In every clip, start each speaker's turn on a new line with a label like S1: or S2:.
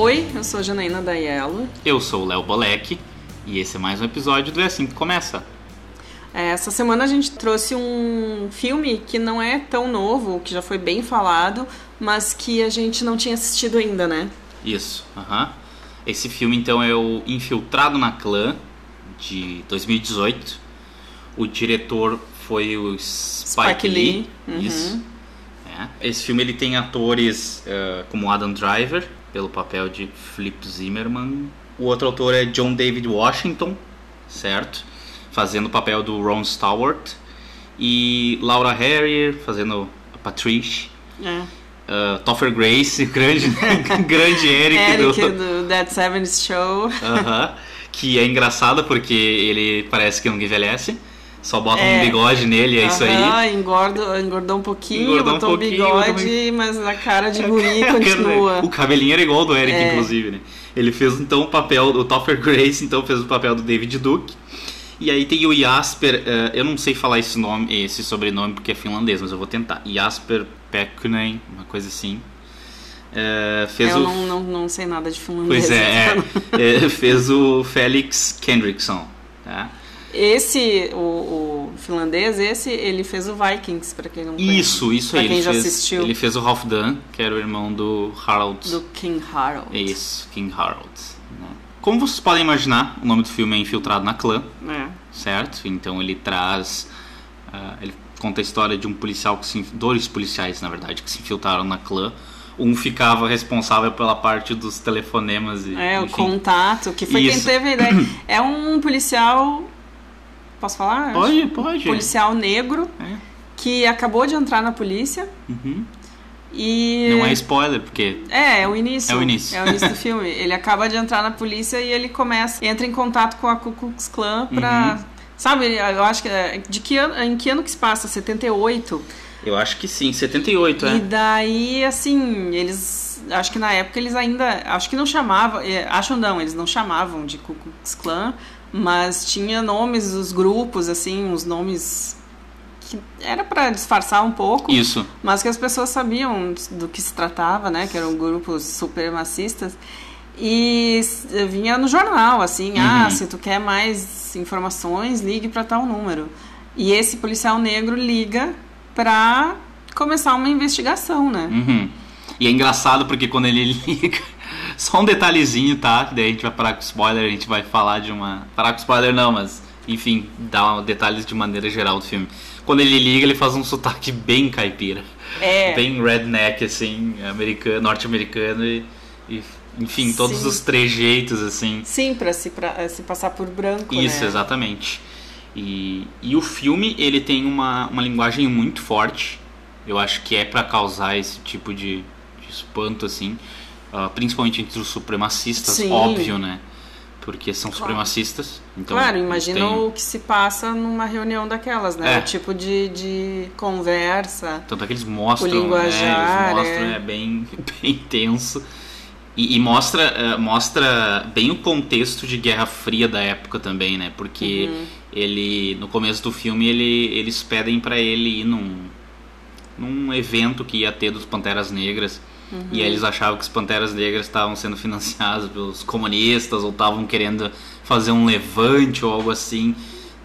S1: Oi, eu sou Janaína Daiello.
S2: Eu sou o Léo Bolek e esse é mais um episódio do É Assim Que Começa.
S1: É, essa semana a gente trouxe um filme que não é tão novo, que já foi bem falado, mas que a gente não tinha assistido ainda, né?
S2: Isso, aham. Esse filme então é o Infiltrado na Clã, de 2018. O diretor foi o Spike,
S1: Spike
S2: Lee.
S1: Lee, uhum.
S2: Isso. É. Esse filme ele tem atores eh, como Adam Driver, pelo papel de Philip Zimmerman. O outro autor é John David Washington, certo? Fazendo o papel do Ron Stewart. E Laura Harrier fazendo a Patricia.
S1: É.
S2: Uh, Topher Grace, grande, grande Eric,
S1: Eric
S2: do,
S1: do Dead Seven's Show.
S2: Aham. que é engraçado porque ele parece que não envelhece. Só bota
S1: É.
S2: um bigode nele, é isso aí.
S1: Engordo, engordou um pouquinho,
S2: Engordou
S1: botou um
S2: pouquinho,
S1: bigode,
S2: também.
S1: mas a cara de guri continua.
S2: O cabelinho era igual ao do Eric,
S1: É.
S2: inclusive, né? Ele fez então o papel, o Topher Grace então fez o papel do David Duke. E aí tem o Jasper, eh, eu não sei falar esse nome, esse sobrenome porque é finlandês, mas eu vou tentar. Jasper Pekkunen, uma coisa assim. Eh, fez
S1: Eu
S2: o
S1: não, não, não sei nada de finlandês.
S2: Pois é, é, é, fez o Felix Kendrickson, tá?
S1: Esse, o, o finlandês, esse, ele fez o Vikings, pra quem não conhece.
S2: Isso, isso
S1: Pra
S2: aí.
S1: quem
S2: ele
S1: já
S2: fez,
S1: assistiu.
S2: Ele fez o Dunn, que era o irmão do Harold.
S1: Do King Harold.
S2: Isso, King Harold. né? Como vocês podem imaginar, o nome do filme é Infiltrado na Clã,
S1: É.
S2: certo? Então ele traz. ah, ele conta a história de um policial que se. Dois policiais, na verdade, que se infiltraram na clã. Um ficava responsável pela parte dos telefonemas e.
S1: É, o
S2: enfim.
S1: contato, que foi quem
S2: Isso.
S1: teve a ideia. É um policial. Posso falar?
S2: Pode, pode.
S1: Policial negro
S2: É.
S1: que acabou de entrar na polícia
S2: Uhum.
S1: e.
S2: Não é spoiler, porque.
S1: É, é o início.
S2: É o início.
S1: É o início do filme. Ele acaba de entrar na polícia e ele começa, entra em contato com a Ku Klux Klan pra.
S2: Uhum.
S1: Sabe, eu acho que. é- De que ano, em que ano que se passa? 78.
S2: Eu acho que sim, 78,
S1: E
S2: é.
S1: daí, assim, eles. Acho que na época eles ainda. Acho que não chamavam. é, Acho não, eles não chamavam de Ku Klux Klan, mas tinha nomes dos grupos, assim, uns nomes. que era pra disfarçar um pouco.
S2: Isso.
S1: Mas que as pessoas sabiam do que se tratava, né? Que eram grupos supremacistas. E vinha no jornal, assim, ah,
S2: Uhum.
S1: se tu quer mais informações, ligue para tal número. E esse policial negro liga pra começar uma investigação, né?
S2: Uhum. E é engraçado porque quando ele liga. Só um detalhezinho, tá? Que daí a gente vai parar com spoiler, a gente vai falar de uma. Parar com spoiler não, mas enfim, dar detalhes de maneira geral do filme. Quando ele liga, ele faz um sotaque bem caipira.
S1: É.
S2: Bem redneck, assim, americano, norte-americano e, e, enfim, todos
S1: Sim.
S2: os trejeitos, assim.
S1: Sim, pra se, pra se passar por branco,
S2: Isso,
S1: né?
S2: exatamente. E, e o filme, ele tem uma, uma linguagem muito forte. Eu acho que é pra causar esse tipo de, de espanto, assim. Ah, principalmente entre os supremacistas,
S1: Sim.
S2: óbvio, né? Porque são
S1: Claro.
S2: supremacistas. Então
S1: claro, imagina
S2: têm-
S1: o que se passa numa reunião daquelas, né?
S2: É.
S1: O tipo de, de conversa.
S2: Tanto é que eles mostram,
S1: O
S2: né?
S1: linguajar,
S2: Eles mostram,
S1: é.
S2: é, bem, bem tenso. E, e mostra, eh, mostra bem o contexto de Guerra Fria da época também, né? Porque
S1: Uhum.
S2: ele, no começo do filme, ele, eles pedem pra ele ir num, num evento que ia ter dos Panteras Negras.
S1: Uhum.
S2: E aí eles achavam que os Panteras Negras estavam sendo financiados pelos comunistas ou estavam querendo fazer um levante ou algo assim.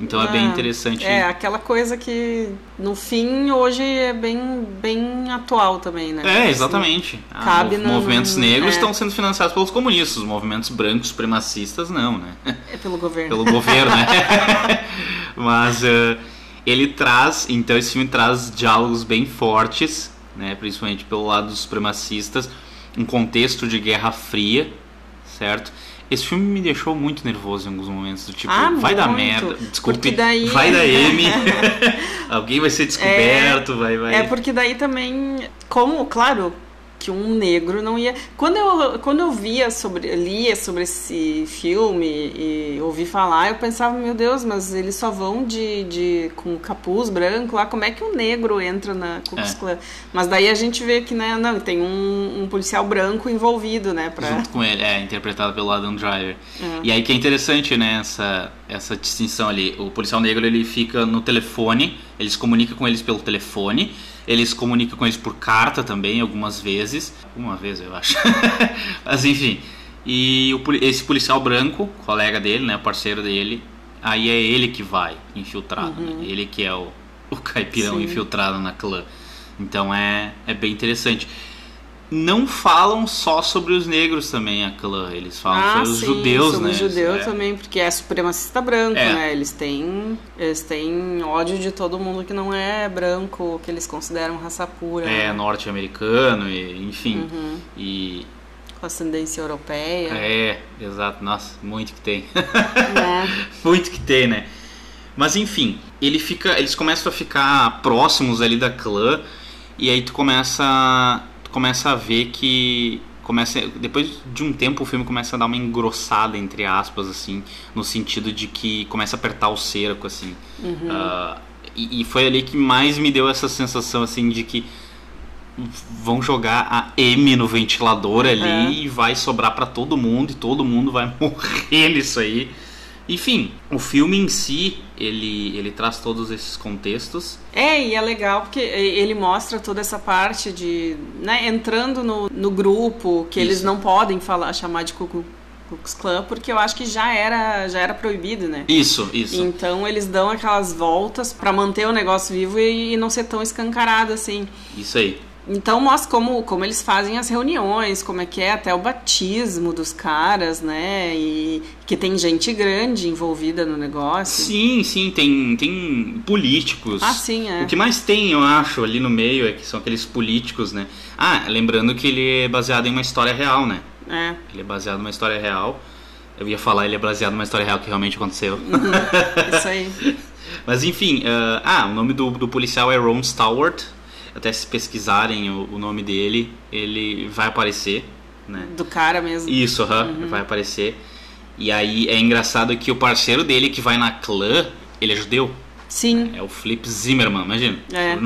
S2: Então é bem
S1: Ah,
S2: interessante.
S1: É, aquela coisa que no fim hoje é bem, bem atual também, né?
S2: É, exatamente. Ah,
S1: cabe
S2: mov-
S1: no-
S2: movimentos negros
S1: é.
S2: estão sendo financiados pelos comunistas, os movimentos brancos supremacistas não, né?
S1: Assim, é pelo governo.
S2: Pelo governo, né? Mas eh, ele traz, então esse filme traz diálogos bem fortes, né? Principalmente pelo lado dos supremacistas, um contexto de Guerra Fria, certo? Esse filme me deixou muito nervoso em alguns momentos, do tipo,
S1: Ah,
S2: vai dar merda, desculpe,
S1: daí-
S2: vai dar M, alguém vai ser descoberto, vai, vai...
S1: É porque daí também, como, claro, que um negro não ia. Quando eu, quando eu via sobre, lia sobre esse filme e ouvi falar, eu pensava, meu Deus, mas eles só vão de, de com capuz branco lá, como é que um negro entra na Ku Klux
S2: É.
S1: Klan? Mas daí a gente vê que né, não, tem um, um policial branco envolvido, né? Pra...
S2: junto com ele, é, interpretado pelo Adam Driver.
S1: É.
S2: E aí que é interessante, né, essa, essa distinção ali. O policial negro ele fica no telefone, eles comunicam com eles pelo telefone, eles comunicam com eles por carta também, algumas vezes. Uma vez, eu acho. Mas enfim. E o, esse policial branco, colega dele, né, parceiro dele, aí é ele que vai infiltrado, né? uhum. né? Ele que é o, o caipirão Sim. infiltrado na clã. Então é, é bem interessante não falam só sobre os negros também, a clã. Eles falam ah, sobre os sim, judeus, sobre
S1: né? Os judeus é. também, porque é supremacista branco, é. né? Eles têm, eles têm ódio de todo mundo que não é branco, que eles consideram raça pura.
S2: É, né? norte-americano, e, enfim. Uhum. E.
S1: Com ascendência europeia.
S2: É, exato. Nossa, muito que tem. É. muito que tem, né? Mas enfim, ele fica, eles começam a ficar próximos ali da clã. E aí tu começa começa a ver que começa depois de um tempo o filme começa a dar uma engrossada entre aspas assim no sentido de que começa a apertar o cerco assim uhum. uh, e, e, foi ali que mais me deu essa sensação assim de que vão jogar a M no ventilador ali é. e vai sobrar para todo mundo e todo mundo vai morrer nisso aí enfim, o filme em si, ele, ele traz todos esses contextos.
S1: É, e é legal porque ele mostra toda essa parte de, né, entrando no, no grupo, que Isso. eles não podem falar, chamar de Klux Klan, porque eu acho que já era, já era proibido, né?
S2: Isso, isso.
S1: Então eles dão aquelas voltas para manter o negócio vivo e, e não ser tão escancarado assim.
S2: Isso aí.
S1: Então mostra como, como eles fazem as reuniões, como é que é até o batismo dos caras, né? E que tem gente grande envolvida no negócio.
S2: Sim, sim, tem, tem políticos.
S1: Ah, sim, é.
S2: O que mais tem, eu acho, ali no meio é que são aqueles políticos, né? Ah, lembrando que ele é baseado em uma história real, né?
S1: É.
S2: Ele é baseado numa história real. Eu ia falar, ele é baseado numa história real que realmente aconteceu.
S1: Uhum, isso aí.
S2: Mas enfim, uh, ah, o nome do, do policial é Ron Stallworth até se pesquisarem o, o nome dele, ele vai aparecer, né?
S1: Do cara mesmo.
S2: Isso, uhum. vai aparecer. E aí é engraçado que o parceiro dele que vai na clã, ele é judeu.
S1: Sim.
S2: É o Flip Zimmerman, imagina.
S1: É.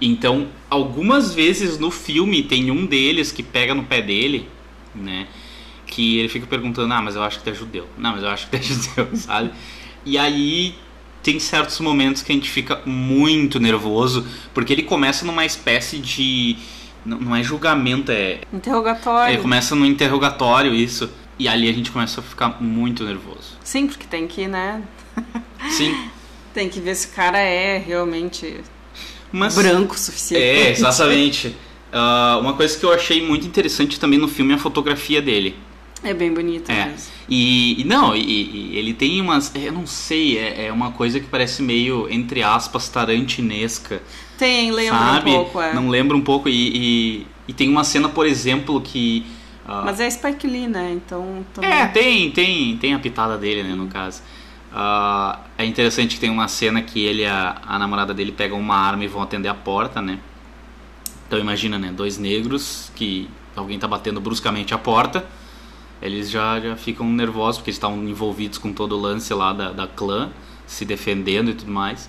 S2: Então, algumas vezes no filme tem um deles que pega no pé dele, né? Que ele fica perguntando, ah, mas eu acho que tu é judeu. Não, mas eu acho que tu é judeu, sabe? E aí tem certos momentos que a gente fica muito nervoso, porque ele começa numa espécie de. Não, é julgamento, é.
S1: Interrogatório.
S2: Ele começa no interrogatório, isso. E ali a gente começa a ficar muito nervoso.
S1: Sim, porque tem que, né?
S2: Sim.
S1: tem que ver se o cara é realmente Mas, branco o suficiente.
S2: É, exatamente. uh, uma coisa que eu achei muito interessante também no filme é a fotografia dele.
S1: É bem bonito
S2: é.
S1: mesmo.
S2: E, e não, e, e, ele tem umas. Eu não sei, é, é, uma coisa que parece meio, entre aspas, tarantinesca.
S1: Tem, lembra sabe? um pouco, é.
S2: Não lembra um pouco. E, e, e tem uma cena, por exemplo, que.
S1: Uh, Mas é Spike Lee, né? Então.
S2: Também... É, tem, tem, tem a pitada dele, né, no caso. Uh, é interessante que tem uma cena que ele e a, a namorada dele pegam uma arma e vão atender a porta, né? Então imagina, né? Dois negros que alguém tá batendo bruscamente a porta eles já, já ficam nervosos porque estão envolvidos com todo o lance lá da, da clã, se defendendo e tudo mais.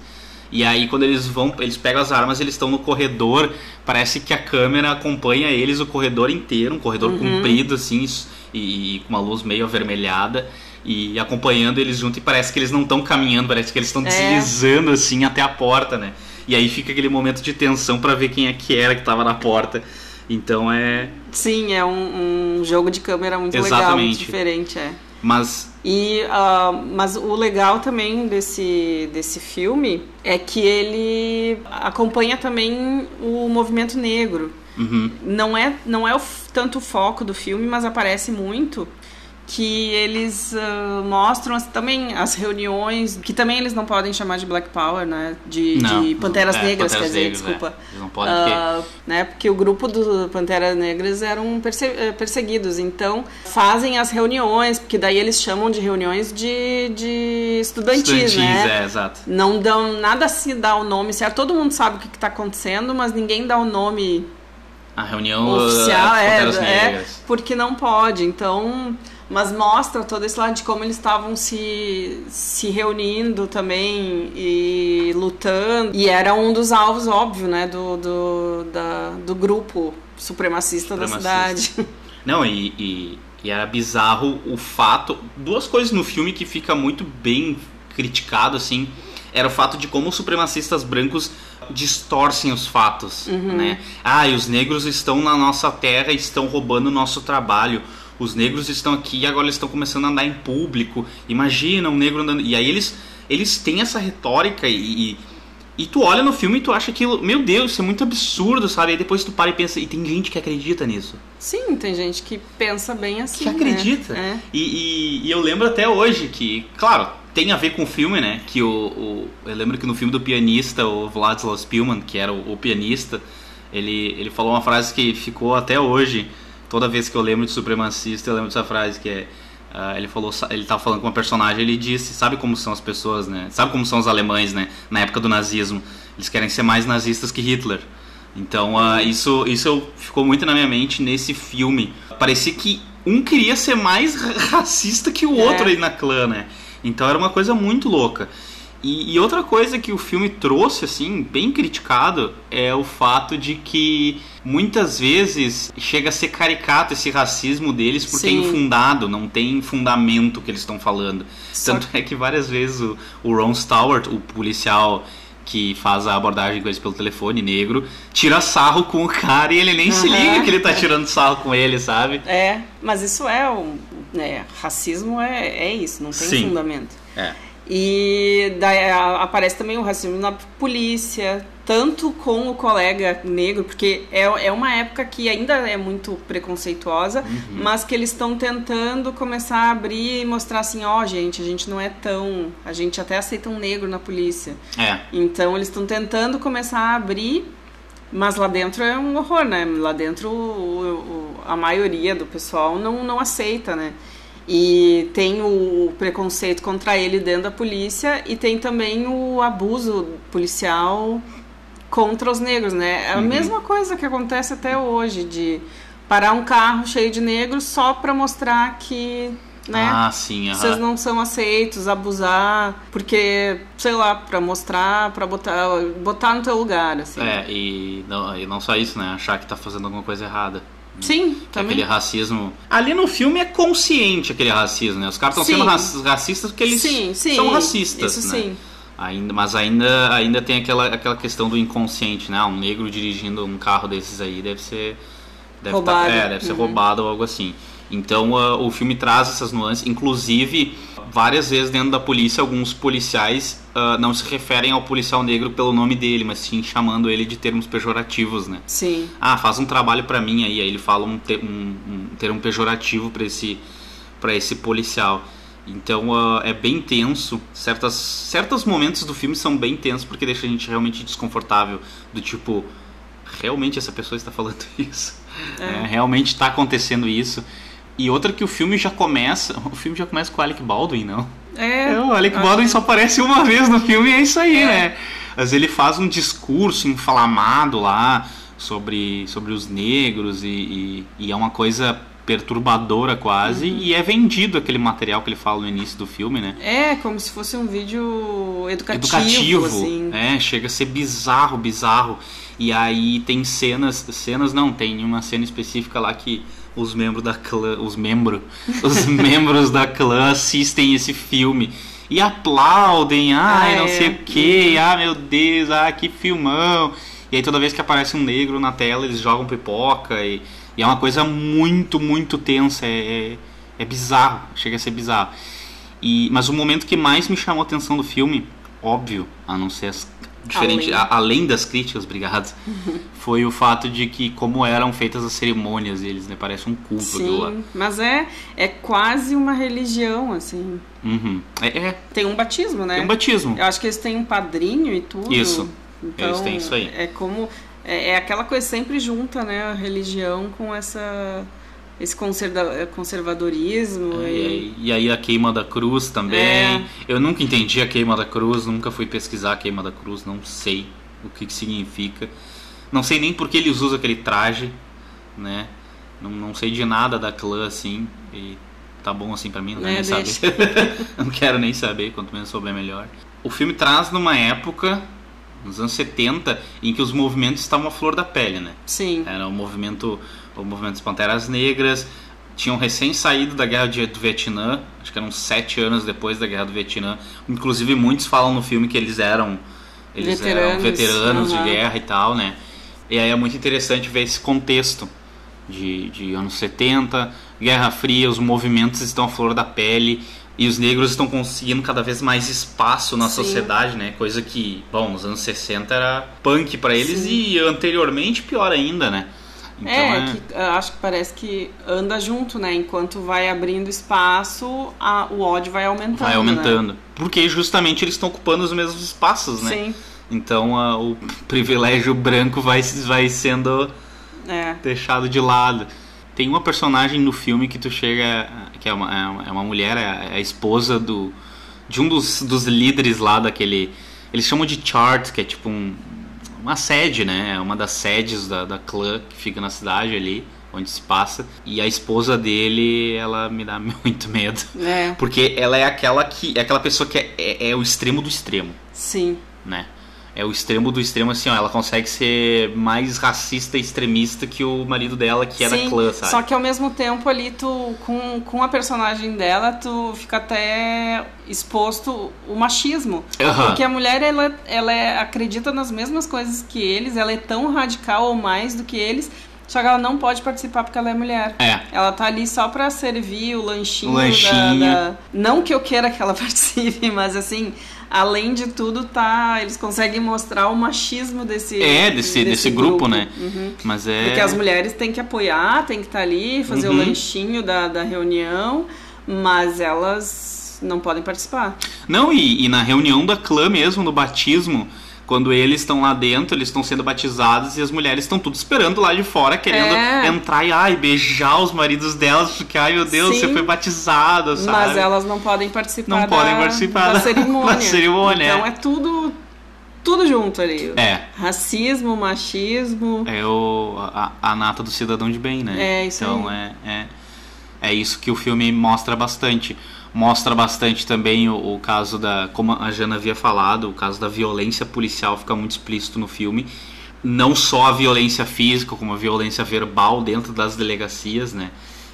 S2: E aí quando eles vão, eles pegam as armas, eles estão no corredor, parece que a câmera acompanha eles o corredor inteiro, um corredor uhum. comprido assim, e, e, com uma luz meio avermelhada, e acompanhando eles junto, e parece que eles não estão caminhando, parece que eles estão é. deslizando assim até a porta, né? E aí fica aquele momento de tensão para ver quem é que era que estava na porta. Então é.
S1: Sim, é um, um jogo de câmera muito Exatamente. legal, muito diferente, é.
S2: Mas.
S1: E, uh, mas o legal também desse, desse filme é que ele acompanha também o movimento negro.
S2: Uhum.
S1: Não é, não é o, tanto o foco do filme, mas aparece muito que eles uh, mostram as, também as reuniões, que também eles não podem chamar de Black Power, né? De, não, de Panteras é, Negras, Panteras quer dizer, desculpa.
S2: É. Eles não podem uh,
S1: né? Porque o grupo do Panteras Negras eram perse eh, perseguidos, então fazem as reuniões, porque daí eles chamam de reuniões de, de estudantis, estudantis
S2: né? É, exato.
S1: Não dão nada se dá o nome certo, todo mundo sabe o que está acontecendo, mas ninguém dá o nome
S2: a reunião
S1: oficial é, é porque não pode. Então mas mostra todo esse lado de como eles estavam se, se reunindo também e lutando. E era um dos alvos, óbvio, né, do, do, da, do grupo supremacista, supremacista. da cidade.
S2: Não, e, e, E era bizarro o fato. Duas coisas no filme que fica muito bem criticado, assim. Era o fato de como os supremacistas brancos distorcem os fatos, né? Ah, e os negros estão na nossa terra e estão roubando o nosso trabalho. Os negros estão aqui e agora eles estão começando a andar em público. Imagina um negro andando. E aí eles, eles têm essa retórica e, e, e tu olha no filme e tu acha aquilo, meu Deus, isso é muito absurdo, sabe? Aí depois tu para e pensa, e tem gente que acredita nisso.
S1: Sim, tem gente que pensa bem assim.
S2: que acredita.
S1: Né?
S2: E, e- e eu lembro até hoje que, claro, tem a ver com o filme, né? Que o, o- eu lembro que no filme do pianista, o Vladislav Spielman, que era o, o pianista, ele, ele falou uma frase que ficou até hoje. Toda vez que eu lembro de supremacista, eu lembro dessa frase que é ah, ele falou, ele tava falando com uma personagem, ele disse, sabe como são as pessoas, né? Sabe como são os alemães, né? Na época do nazismo, eles querem ser mais nazistas que Hitler. Então, ah, isso isso ficou muito na minha mente nesse filme. Parecia que um queria ser mais racista que o
S1: É.
S2: outro aí na clã, né? Então era uma coisa muito louca. E, e outra coisa que o filme trouxe, assim, bem criticado, é o fato de que muitas vezes chega a ser caricato esse racismo deles porque é
S1: Sim.
S2: infundado, não tem fundamento que eles estão falando.
S1: Só
S2: Tanto é que várias vezes o, o Ron Stewart, o policial que faz a abordagem com eles pelo telefone, negro, tira sarro com o cara e ele nem se
S1: Aham.
S2: liga que ele tá tirando sarro com ele, sabe?
S1: É, mas isso é um. né, racismo é, é isso, não tem
S2: Sim.
S1: fundamento.
S2: É.
S1: E daí aparece também o racismo na polícia, tanto com o colega negro, porque é, é uma época que ainda é muito preconceituosa,
S2: Uhum.
S1: mas que eles estão tentando começar a abrir e mostrar assim, ó, gente, a gente não é tão. A gente até aceita um negro na polícia.
S2: É.
S1: Então eles estão tentando começar a abrir, mas lá dentro é um horror, né? Lá dentro o- o- a maioria do pessoal não, não aceita, né? E tem o preconceito contra ele dentro da polícia e tem também o abuso policial contra os negros, né? É a
S2: Uhum.
S1: mesma coisa que acontece até hoje, de parar um carro cheio de negros só para mostrar que, né?
S2: Ah, sim, aham.
S1: Vocês não são aceitos, abusar, porque, sei lá, pra mostrar, pra botar, botar no teu lugar, assim.
S2: É, e não, e não só isso, né? Achar que tá fazendo alguma coisa errada.
S1: Sim,
S2: Que
S1: também.
S2: aquele racismo. Ali no filme é consciente aquele racismo, né? Os caras estão sendo raci- racistas porque eles
S1: sim, sim,
S2: são racistas,
S1: Isso
S2: né?
S1: sim.
S2: Ainda, mas ainda, ainda tem aquela, aquela questão do inconsciente, né? Um negro dirigindo um carro desses aí deve ser. Deve
S1: Roubado.
S2: Tá, é, deve ser
S1: Uhum.
S2: roubado ou algo assim. Então ah, o filme traz essas nuances. Inclusive, várias vezes dentro da polícia, alguns policiais ah, não se referem ao policial negro pelo nome dele, mas sim chamando ele de termos pejorativos, né?
S1: Sim.
S2: ah, faz um trabalho pra mim aí, aí ele fala um, te- um, um termo pejorativo pra esse, pra esse policial. Então ah, é bem tenso, certas, certos momentos do filme são bem tensos porque deixa a gente realmente desconfortável, do tipo, realmente essa pessoa está falando isso?
S1: É.
S2: É, realmente está acontecendo isso? E outra que o filme já começa, o filme já começa com o Alec Baldwin, não?
S1: É.
S2: É, o Alec Baldwin
S1: que-
S2: só aparece uma vez no filme e é isso aí,
S1: É.
S2: né? Mas ele faz um discurso inflamado lá sobre, sobre os negros e, e, e é uma coisa perturbadora quase
S1: Uhum.
S2: e é vendido aquele material que ele fala no início do filme, né?
S1: É, como se fosse um vídeo educativo,
S2: Educativo,
S1: assim.
S2: é, chega a ser bizarro, bizarro. E aí tem cenas, cenas não, tem uma cena específica lá que os membros da clã, os membros, os membros da clã assistem esse filme e aplaudem, ai,
S1: Ah,
S2: não
S1: é.
S2: sei o que, ah, meu Deus, ah, que filmão. E aí toda vez que aparece um negro na tela, eles jogam pipoca e, e é uma coisa muito, muito tensa, é, é, é bizarro, chega a ser bizarro. E, mas o momento que mais me chamou a atenção do filme, óbvio, a não ser as diferente,
S1: Além.
S2: a- além das críticas, obrigado, foi o fato de que como eram feitas as cerimônias deles, né? Parece um culto aquilo lá.
S1: Sim, mas é, é quase uma religião, assim.
S2: Uhum. É, é,
S1: Tem um batismo, né?
S2: tem um batismo.
S1: Eu acho que eles têm um padrinho e tudo.
S2: Isso.
S1: Então,
S2: Eles têm isso aí.
S1: É como. É, é aquela coisa sempre junta, né? A religião com essa. Esse conserva- conservadorismo.
S2: É,
S1: e...
S2: E, aí- a queima da cruz também.
S1: É.
S2: Eu nunca entendi a queima da cruz, nunca fui pesquisar a queima da cruz, não sei o que, que significa. Não sei nem por que eles usam aquele traje, né? Não, não sei de nada da clã assim. E tá bom assim pra mim, não quero
S1: É,
S2: nem
S1: deixa.
S2: saber. não quero nem saber, quanto menos souber melhor. O filme traz numa época, nos anos 70, em que os movimentos estavam à flor da pele, né?
S1: Sim.
S2: Era o movimento, o movimento das Panteras Negras. tinham recém saído da guerra do Vietnã, acho que eram sete anos depois da guerra do Vietnã. Inclusive muitos falam no filme que eles eram eles veteranos, eram veteranos uhum. de guerra e tal, né? E aí é muito interessante ver esse contexto de, de anos 70, Guerra Fria, os movimentos estão à flor da pele e os negros estão conseguindo cada vez mais espaço na Sim. sociedade, né? Coisa que, bom, nos anos 60 era punk para eles Sim. e anteriormente pior ainda, né?
S1: Então, é, é... Que, acho que parece que anda junto, né? Enquanto vai abrindo espaço, a, o ódio vai aumentando.
S2: Vai aumentando. Né? Porque justamente eles estão ocupando os mesmos espaços, né? Sim. Então a, o privilégio branco vai, vai sendo é. deixado de lado. Tem uma personagem no filme que tu chega. que é uma, é uma mulher, é a esposa do, de um dos, dos líderes lá daquele. Eles chamam de chart, que é tipo um, uma sede, né? É uma das sedes da, da clã que fica na cidade ali onde se passa. E a esposa dele, ela me dá muito medo. É. Porque ela é aquela que. É aquela pessoa que é, é, é, o extremo do extremo.
S1: Sim.
S2: Né? É o extremo do extremo, assim, ó. Ela consegue ser mais racista e extremista que o marido dela, que é Sim, da clã, sabe?
S1: Só que ao mesmo tempo ali, tu, com, com a personagem dela, tu fica até exposto o machismo. Uhum. Porque a mulher, ela, ela é, acredita nas mesmas coisas que eles, ela é tão radical ou mais do que eles, só que ela não pode participar porque ela é mulher.
S2: É.
S1: Ela tá ali só pra servir o lanchinho, o lanchinho. Da, da... Não que eu queira que ela participe, mas assim, além de tudo, tá. Eles conseguem mostrar o machismo desse.
S2: É, desse, desse, desse grupo, grupo, né? Uhum. Mas é.
S1: Porque as mulheres têm que apoiar, têm que estar tá ali, fazer uhum. o lanchinho da, da reunião, mas elas não podem participar.
S2: Não, e, e na reunião da clã mesmo, no batismo quando eles estão lá dentro, eles estão sendo batizados e as mulheres estão tudo esperando lá de fora, querendo é. entrar e ai, beijar os maridos delas, porque ai meu Deus, Sim, você foi batizada, sabe?
S1: Mas elas não podem participar,
S2: não
S1: da,
S2: podem participar da, da, cerimônia. da cerimônia.
S1: Então é tudo tudo junto ali.
S2: É.
S1: Racismo, machismo.
S2: É o, a, a nata do cidadão de bem, né?
S1: É, isso
S2: então
S1: aí.
S2: é, é, é isso que o filme mostra bastante mostra bastante também o, o, caso da, como a Jana havia falado, o caso da violência policial fica muito explícito no filme. Não só a violência física, como a violência verbal dentro das delegacias, né?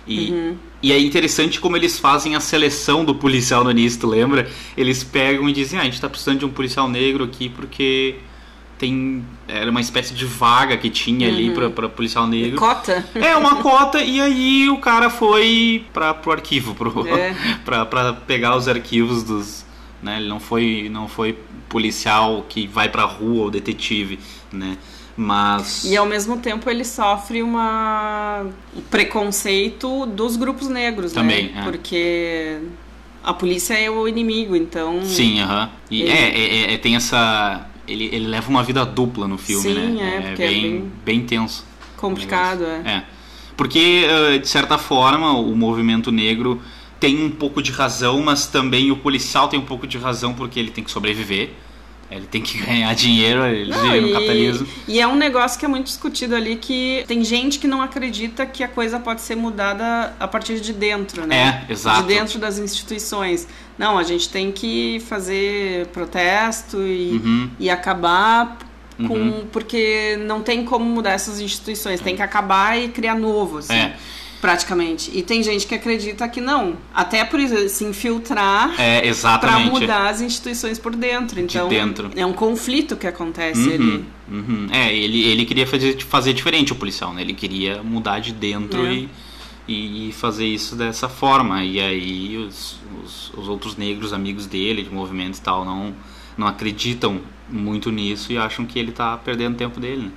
S2: E, uhum. e é interessante como eles fazem a seleção do policial no início, tu lembra? Eles pegam e dizem, ah, a gente tá precisando de um policial negro aqui porque tem era uma espécie de vaga que tinha uhum. ali para para policial negro.
S1: Cota?
S2: É, uma cota e aí o cara foi para pro arquivo, pro é. para pegar os arquivos dos, né? Ele não foi não foi policial que vai para rua ou detetive, né? Mas
S1: E ao mesmo tempo ele sofre uma um preconceito dos grupos negros,
S2: Também,
S1: né?
S2: É.
S1: Porque a polícia é o inimigo, então.
S2: Sim, aham. Uh -huh. E ele... é, é, é, tem essa ele, ele leva uma vida dupla no filme,
S1: Sim,
S2: né?
S1: É,
S2: é bem, é bem, bem tenso.
S1: Complicado, é.
S2: É. Porque, de certa forma, o movimento negro tem um pouco de razão, mas também o policial tem um pouco de razão porque ele tem que sobreviver. Ele tem que ganhar dinheiro, ele não, vive no e, capitalismo.
S1: E é um negócio que é muito discutido ali que tem gente que não acredita que a coisa pode ser mudada a partir de dentro,
S2: né? É, exato.
S1: De dentro das instituições. Não, a gente tem que fazer protesto e, uhum. e acabar com, uhum. porque não tem como mudar essas instituições, tem que acabar e criar novo, assim. É praticamente. E tem gente que acredita que não. Até por se infiltrar
S2: é,
S1: para mudar as instituições por dentro. Então,
S2: De dentro.
S1: é um conflito que acontece uhum, ali.
S2: Uhum. É, ele, ele queria fazer, fazer diferente o policial, né? Ele queria mudar de dentro é. e, e fazer isso dessa forma. E aí os, os, os outros negros, amigos dele, de movimento e tal, não, não acreditam muito nisso e acham que ele está perdendo tempo dele, né?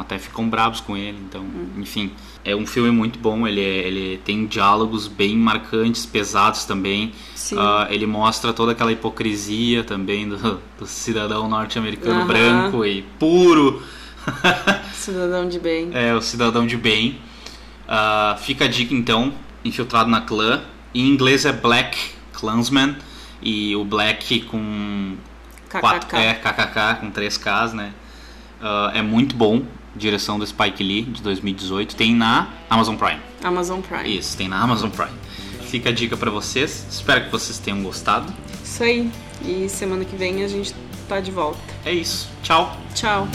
S2: Até ficam bravos com ele. Então, uhum. enfim, é um filme muito bom. Ele, é, ele tem diálogos bem marcantes, pesados também. Uh, ele mostra toda aquela hipocrisia também do, do cidadão norte-americano uhum. branco e puro.
S1: cidadão de bem.
S2: É, o cidadão de bem. Uh, fica a dica então, infiltrado na clã. Em inglês é Black Klansman e o Black com
S1: KKK. Quatro,
S2: é, KKK com três Ks, né? Uh, é muito bom direção do Spike Lee, de 2018. Tem na Amazon Prime.
S1: Amazon Prime.
S2: Isso, tem na Amazon Prime. Fica a dica para vocês. Espero que vocês tenham gostado.
S1: Isso aí. E semana que vem a gente tá de volta.
S2: É isso. Tchau.
S1: Tchau.